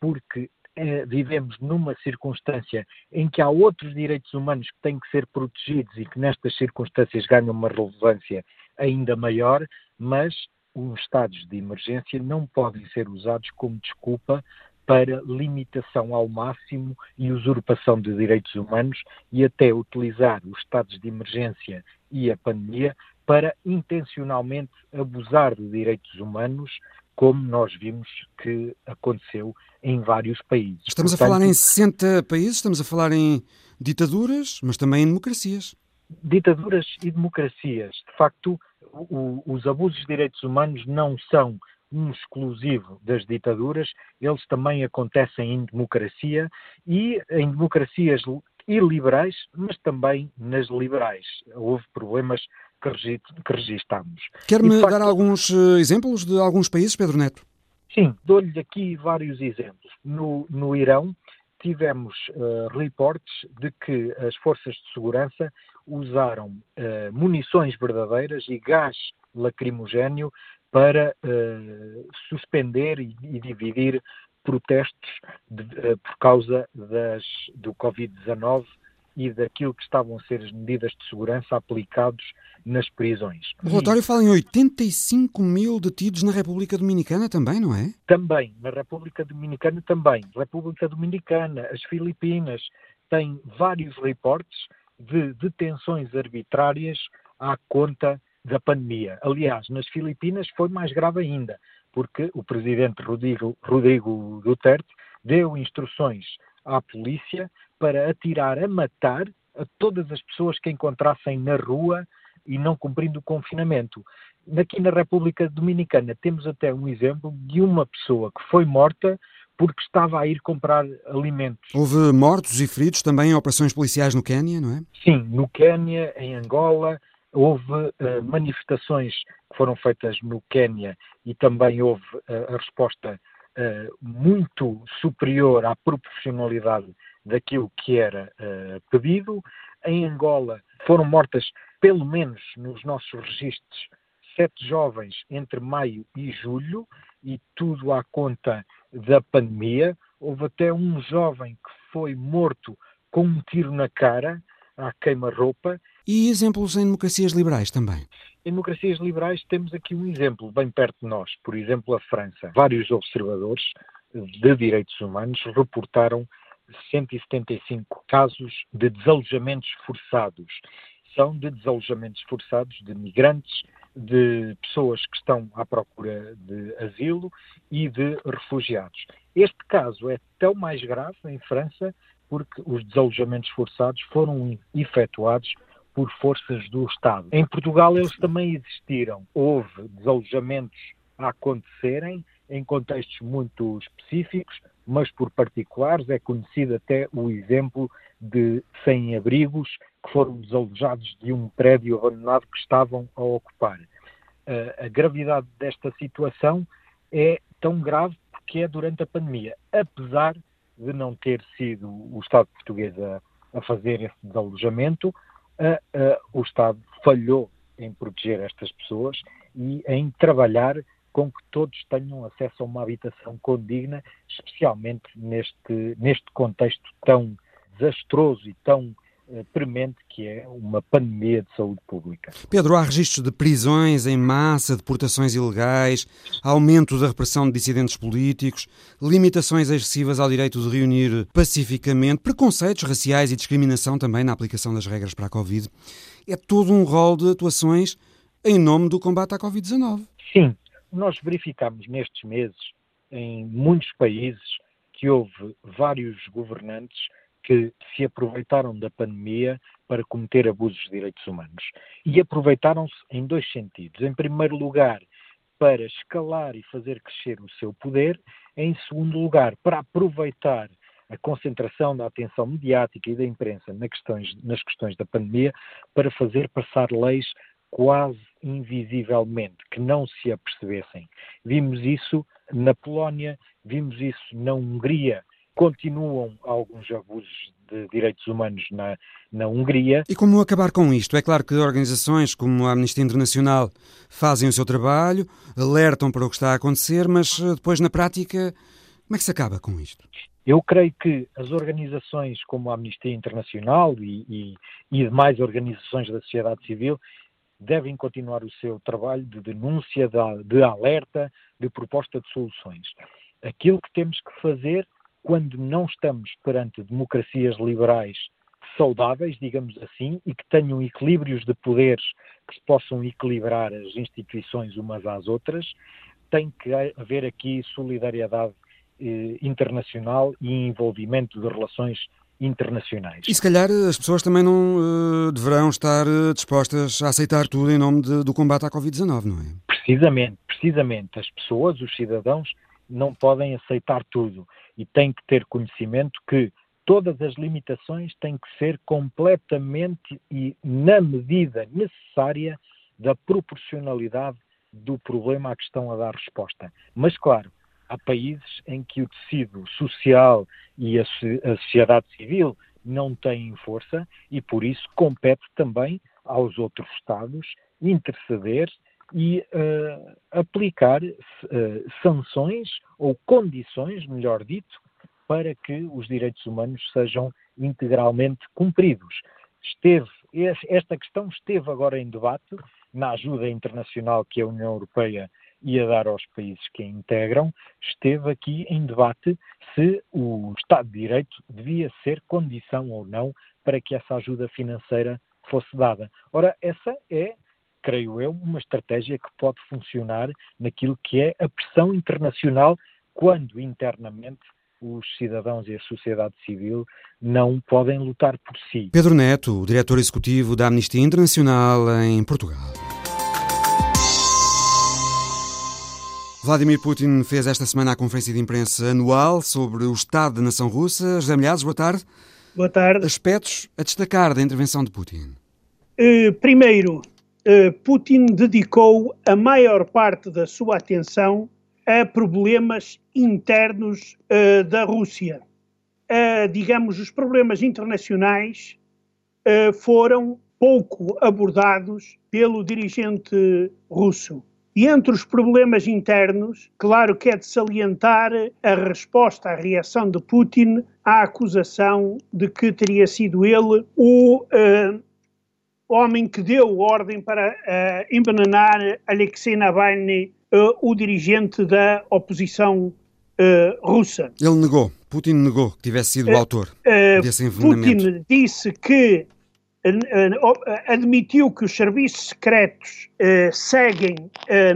porque eh, vivemos numa circunstância em que há outros direitos humanos que têm que ser protegidos e que nestas circunstâncias ganham uma relevância ainda maior, mas os estados de emergência não podem ser usados como desculpa para limitação ao máximo e usurpação de direitos humanos e até utilizar os estados de emergência e a pandemia para intencionalmente abusar de direitos humanos, como nós vimos que aconteceu em vários países.
Estamos Portanto, a falar em 60 países, estamos a falar em ditaduras, mas também em democracias.
Ditaduras e democracias. De facto, o, os abusos de direitos humanos não são um exclusivo das ditaduras, eles também acontecem em democracia e em democracias iliberais, mas também nas liberais. Houve problemas que registamos.
Quer-me dar alguns eh, exemplos de alguns países, Pedro Neto?
Sim, dou-lhe aqui vários exemplos. No, no Irão, tivemos uh, reportes de que as forças de segurança usaram uh, munições verdadeiras e gás lacrimogéneo para uh, suspender e, e, dividir protestos de, por causa das, do Covid-19 e daquilo que estavam a ser as medidas de segurança aplicados nas prisões.
O relatório fala em 85 mil detidos na República Dominicana também, não é?
Também, na República Dominicana também. República Dominicana, as Filipinas têm vários reportes de detenções arbitrárias à conta da pandemia. Aliás, nas Filipinas foi mais grave ainda, porque o presidente Rodrigo, Rodrigo Duterte deu instruções à polícia para atirar a matar a todas as pessoas que encontrassem na rua e não cumprindo o confinamento. Aqui na República Dominicana temos até um exemplo de uma pessoa que foi morta porque estava a ir comprar alimentos.
Houve mortos e feridos também em operações policiais no Quênia, não é?
Sim, no Quênia, em Angola, houve uh, manifestações que foram feitas no Quênia e também houve uh, a resposta uh, muito superior à proporcionalidade daquilo que era pedido. Em Angola foram mortas, pelo menos nos nossos registros, sete jovens entre maio e julho, e tudo à conta da pandemia. Houve até um jovem que foi morto com um tiro na cara, à queima-roupa.
E exemplos em democracias liberais também?
Em democracias liberais temos aqui um exemplo bem perto de nós, por exemplo, a França. Vários observadores de direitos humanos reportaram 175 casos de desalojamentos forçados. São de desalojamentos forçados de migrantes, de pessoas que estão à procura de asilo e de refugiados. Este caso é tão mais grave em França porque os desalojamentos forçados foram efetuados por forças do Estado. Em Portugal eles também existiram. Houve desalojamentos a acontecerem em contextos muito específicos, mas por particulares. É conhecido até o exemplo de sem-abrigos que foram desalojados de um prédio abandonado que estavam a ocupar. A gravidade desta situação é tão grave porque é durante a pandemia, apesar de não ter sido o Estado português a, a fazer esse desalojamento, o Estado falhou em proteger estas pessoas e em trabalhar com que todos tenham acesso a uma habitação condigna, especialmente neste, neste contexto tão desastroso e tão eh, premente que é uma pandemia de saúde pública.
Pedro, há registros de prisões em massa, deportações ilegais, aumento da repressão de dissidentes políticos, limitações excessivas ao direito de reunir pacificamente, preconceitos raciais e discriminação também na aplicação das regras para a Covid. É todo um rol de atuações em nome do combate à Covid-19.
Sim, nós verificamos nestes meses em muitos países que houve vários governantes que se aproveitaram da pandemia para cometer abusos de direitos humanos. E aproveitaram-se em dois sentidos. Em primeiro lugar, para escalar e fazer crescer o seu poder. Em segundo lugar, para aproveitar a concentração da atenção mediática e da imprensa nas questões, nas questões da pandemia para fazer passar leis quase invisivelmente, que não se apercebessem. Vimos isso na Polónia, vimos isso na Hungria, continuam alguns abusos de direitos humanos na, na Hungria.
E como acabar com isto? É claro que organizações como a Amnistia Internacional fazem o seu trabalho, alertam para o que está a acontecer, mas eh, depois na prática, como é que se acaba com isto?
Eu creio que as organizações como a Amnistia Internacional e, e, e demais organizações da sociedade civil devem continuar o seu trabalho de denúncia, de, alerta, de proposta de soluções. Aquilo que temos que fazer quando não estamos perante democracias liberais saudáveis, digamos assim, e que tenham equilíbrios de poderes que se possam equilibrar as instituições umas às outras, tem que haver aqui solidariedade eh, internacional e envolvimento de relações internacionais.
E se calhar as pessoas também não uh, deverão estar uh, dispostas a aceitar tudo em nome de, do combate à Covid-19, não é?
Precisamente, precisamente. As pessoas, os cidadãos, não podem aceitar tudo e têm que ter conhecimento que todas as limitações têm que ser completamente e na medida necessária da proporcionalidade do problema a que estão a dar resposta. Mas, claro, há países em que o tecido social e a, a sociedade civil não têm força e, por isso, compete também aos outros Estados interceder e uh, aplicar uh, sanções ou condições, melhor dito, para que os direitos humanos sejam integralmente cumpridos. Esteve, esta questão esteve agora em debate na ajuda internacional que a União Europeia ia dar aos países que a integram, esteve aqui em debate se o Estado de Direito devia ser condição ou não para que essa ajuda financeira fosse dada. Ora, essa é creio eu, uma estratégia que pode funcionar naquilo que é a pressão internacional quando internamente os cidadãos e a sociedade civil não podem lutar por si.
Pedro Neto, diretor executivo da Amnistia Internacional em Portugal. Vladimir Putin fez esta semana a conferência de imprensa anual sobre o Estado da nação russa. José Milhares, boa tarde.
Boa tarde.
Aspectos a destacar da intervenção de Putin.
Uh, primeiro, uh, Putin dedicou a maior parte da sua atenção a problemas internos uh, da Rússia. Digamos, os problemas internacionais foram pouco abordados pelo dirigente russo. E entre os problemas internos, claro que é de salientar a resposta, a reação de Putin à acusação de que teria sido ele o homem que deu ordem para envenenar Alexei Navalny uh, o dirigente da oposição uh, russa.
Ele negou, Putin negou que tivesse sido o uh, autor desse envenenamento.
Putin disse que admitiu que os serviços secretos seguem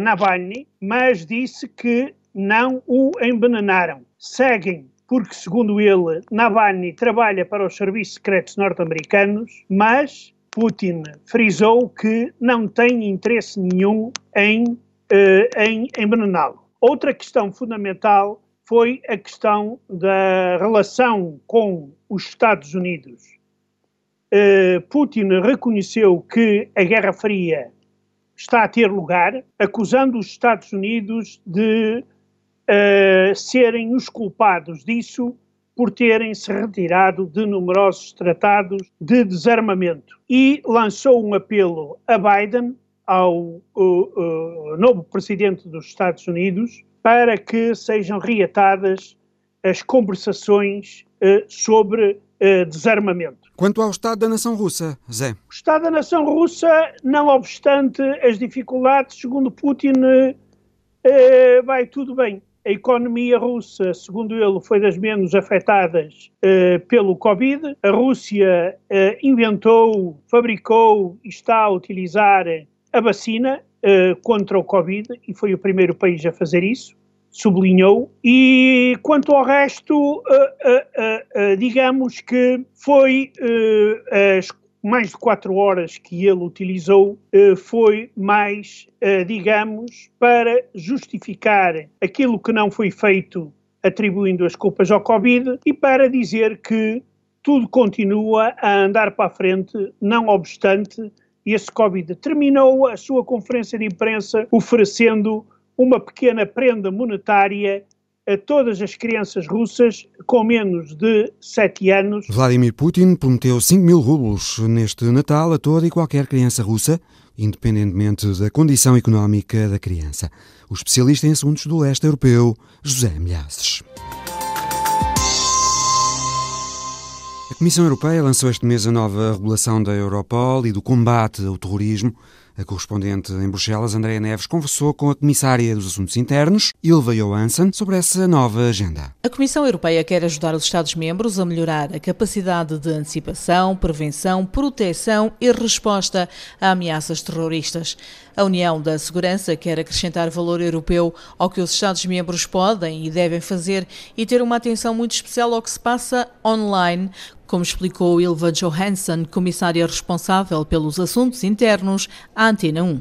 Navalny, mas disse que não o envenenaram. Seguem porque, segundo ele, Navalny trabalha para os serviços secretos norte-americanos, mas Putin frisou que não tem interesse nenhum em em envenená-lo. Outra questão fundamental foi a questão da relação com os Estados Unidos. Uh, Putin reconheceu que a Guerra Fria está a ter lugar, acusando os Estados Unidos de uh, serem os culpados disso por terem se retirado de numerosos tratados de desarmamento. E lançou um apelo a Biden ao novo presidente dos Estados Unidos para que sejam reatadas as conversações uh, sobre uh, desarmamento.
Quanto ao Estado da nação russa, Zé?
O Estado da nação russa, não obstante as dificuldades, segundo Putin, uh, vai tudo bem. A economia russa, segundo ele, foi das menos afetadas pelo Covid. A Rússia inventou, fabricou e está a utilizar a vacina contra o Covid e foi o primeiro país a fazer isso, sublinhou. E quanto ao resto, uh, uh, digamos que foi as mais de quatro horas que ele utilizou foi mais, digamos, para justificar aquilo que não foi feito atribuindo as culpas ao Covid e para dizer que tudo continua a andar para a frente, não obstante esse Covid. Terminou a sua conferência de imprensa oferecendo uma pequena prenda monetária a todas as crianças russas com menos de 7 anos.
Vladimir Putin prometeu 5 mil rublos neste Natal a toda e qualquer criança russa, independentemente da condição económica da criança. O especialista em assuntos do leste europeu, José Milhaçes. A Comissão Europeia lançou este mês a nova regulação da Europol e do combate ao terrorismo. A correspondente em Bruxelas, Andréa Neves, conversou com a Comissária dos Assuntos Internos, Ilva Johansson, sobre essa nova agenda.
A Comissão Europeia quer ajudar os Estados-membros a melhorar a capacidade de antecipação, prevenção, proteção e resposta a ameaças terroristas. A União da Segurança quer acrescentar valor europeu ao que os Estados-membros podem e devem fazer e ter uma atenção muito especial ao que se passa online, como explicou Ilva Johansson, comissária responsável pelos assuntos internos, à Antena 1.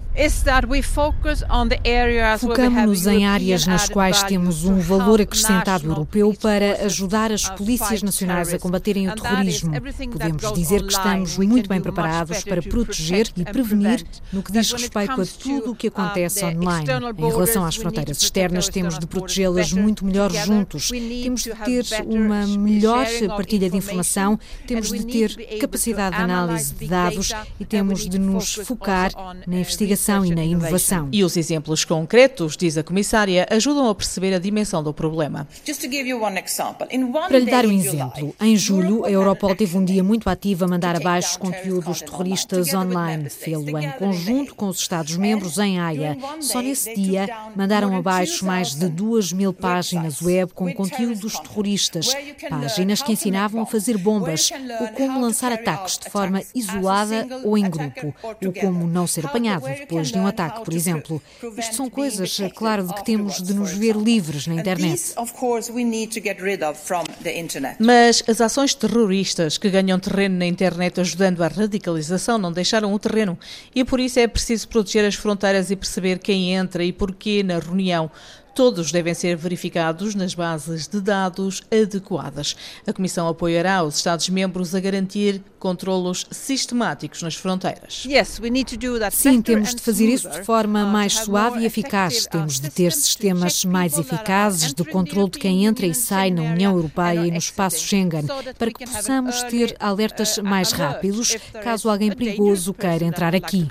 Focamos-nos em áreas nas quais temos um valor acrescentado europeu para ajudar as polícias nacionais a combaterem o terrorismo. Podemos dizer que estamos muito bem preparados para proteger e prevenir no que diz respeito a tudo o que acontece online. Em relação às fronteiras externas, temos de protegê-las muito melhor juntos. Temos de ter uma melhor partilha de informação temos de ter capacidade de análise de dados e temos de nos focar na investigação e na inovação.
E os exemplos concretos, diz a comissária, ajudam a perceber a dimensão do problema.
Para lhe dar um exemplo, em julho, a Europol teve um dia muito ativo a mandar abaixo conteúdos terroristas online. Fê-lo em conjunto com os Estados-membros em Haia. Só nesse dia, mandaram abaixo mais de duas mil páginas web com conteúdos terroristas, páginas que ensinavam a fazer bombas ou como lançar ataques de forma isolada ou em grupo, ou como não ser apanhado depois de um ataque, por exemplo. Isto são coisas, claro, de que temos de nos ver livres na internet.
Mas as ações terroristas que ganham terreno na internet ajudando à radicalização não deixaram o terreno e por isso é preciso proteger as fronteiras e perceber quem entra e porquê na reunião. Todos devem ser verificados nas bases de dados adequadas. A Comissão apoiará os Estados-membros a garantir controlos sistemáticos nas fronteiras.
Sim, temos de fazer isso de forma mais suave e eficaz. Temos de ter sistemas mais eficazes de controle de quem entra e sai na União Europeia e no espaço Schengen, para que possamos ter alertas mais rápidos caso alguém perigoso queira entrar aqui.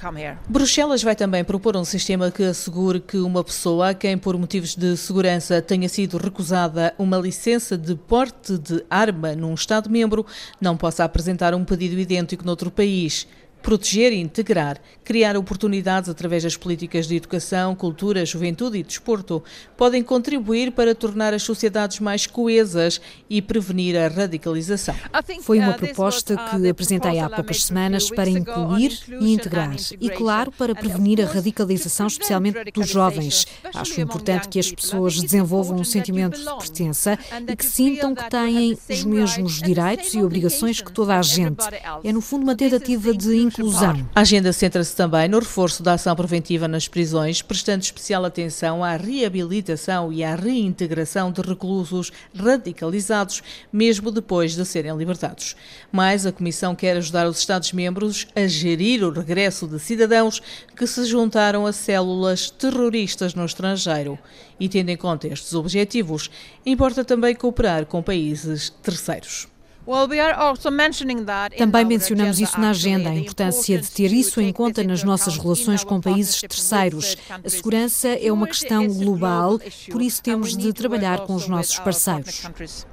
Bruxelas vai também propor um sistema que assegure que uma pessoa a quem por motivos de segurança tenha sido recusada uma licença de porte de arma num Estado-membro, não possa apresentar um pedido idêntico noutro país proteger e integrar, criar oportunidades através das políticas de educação, cultura, juventude e desporto, podem contribuir para tornar as sociedades mais coesas e prevenir a radicalização.
Foi uma proposta que apresentei há poucas semanas para incluir e integrar e, claro, para prevenir a radicalização, especialmente dos jovens. Acho importante que as pessoas desenvolvam um sentimento de pertença e que sintam que têm os mesmos direitos e obrigações que toda a gente. É, no fundo, uma tentativa de inclusão.
A agenda centra-se também no reforço da ação preventiva nas prisões, prestando especial atenção à reabilitação e à reintegração de reclusos radicalizados, mesmo depois de serem libertados. Mas a Comissão quer ajudar os Estados-membros a gerir o regresso de cidadãos que se juntaram a células terroristas no estrangeiro. E tendo em conta estes objetivos, importa também cooperar com países terceiros.
Também mencionamos isso na agenda, a importância de ter isso em conta nas nossas relações com países terceiros. A segurança é uma questão global, por isso temos de trabalhar com os nossos parceiros.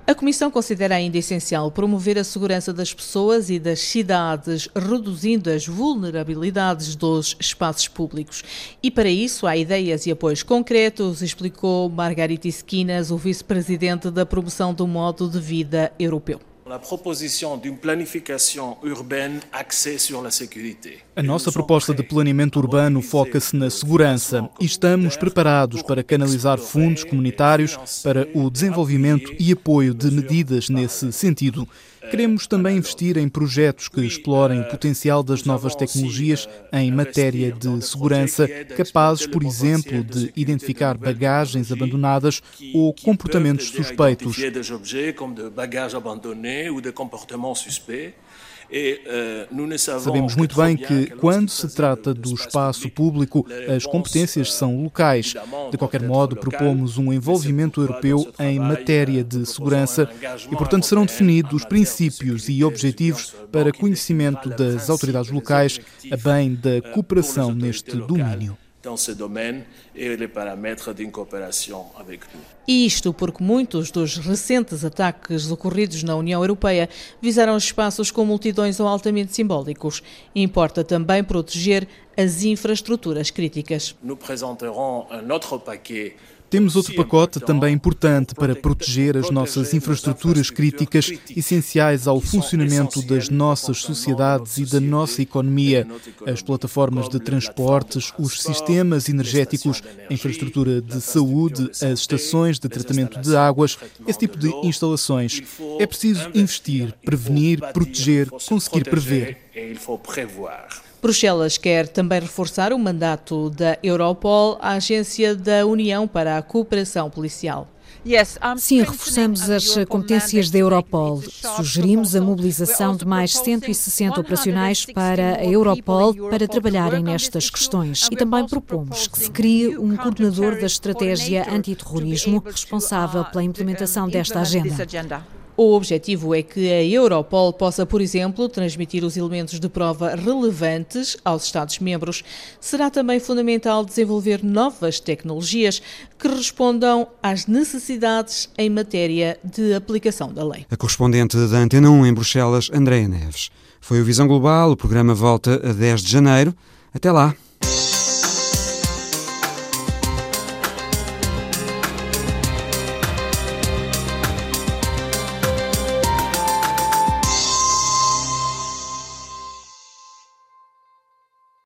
A Comissão considera ainda essencial promover a segurança das pessoas e das cidades, reduzindo as vulnerabilidades dos espaços públicos. E para isso há ideias e apoios concretos, explicou Margarita Esquinas, o vice-presidente da promoção do modo de vida europeu.
A nossa proposta de planeamento urbano foca-se na segurança e estamos preparados para canalizar fundos comunitários para o desenvolvimento e apoio de medidas nesse sentido. Queremos também investir em projetos que explorem o potencial das novas tecnologias em matéria de segurança, capazes, por exemplo, de identificar bagagens abandonadas ou comportamentos suspeitos. Euh, Sabemos muito bem que, quando se trata do espaço público, as competências são locais. De qualquer modo, propomos um envolvimento europeu em matéria de segurança e, portanto, serão definidos princípios e objetivos para conhecimento das autoridades locais, a bem da cooperação neste domínio dans ce domaine
et les paramètres d'une coopération avec nous. Isto porque muitos dos recentes ataques ocorridos na União Europeia visaram espaços com multidões ou altamente simbólicos. Importa também proteger as infraestruturas críticas.
Nous présenterons un autre paquet temos outro pacote também importante para proteger as nossas infraestruturas críticas essenciais ao funcionamento das nossas sociedades e da nossa economia, as plataformas de transportes, os sistemas energéticos, a infraestrutura de saúde, as estações de tratamento de águas, esse tipo de instalações. É preciso investir, prevenir, proteger, conseguir prever.
Bruxelas quer também reforçar o mandato da Europol, a agência da União para a Cooperação Policial.
Sim, reforçamos as competências da Europol. Sugerimos a mobilização de mais 160 operacionais para a Europol para trabalharem nestas questões. E também propomos que se crie um coordenador da estratégia antiterrorismo responsável pela implementação desta agenda.
O objetivo é que a Europol possa, por exemplo, transmitir os elementos de prova relevantes aos Estados-membros. Será também fundamental desenvolver novas tecnologias que respondam às necessidades em matéria de aplicação da lei.
A correspondente da Antena 1 em Bruxelas, Andréa Neves. Foi o Visão Global, o programa volta a 10 de janeiro. Até lá.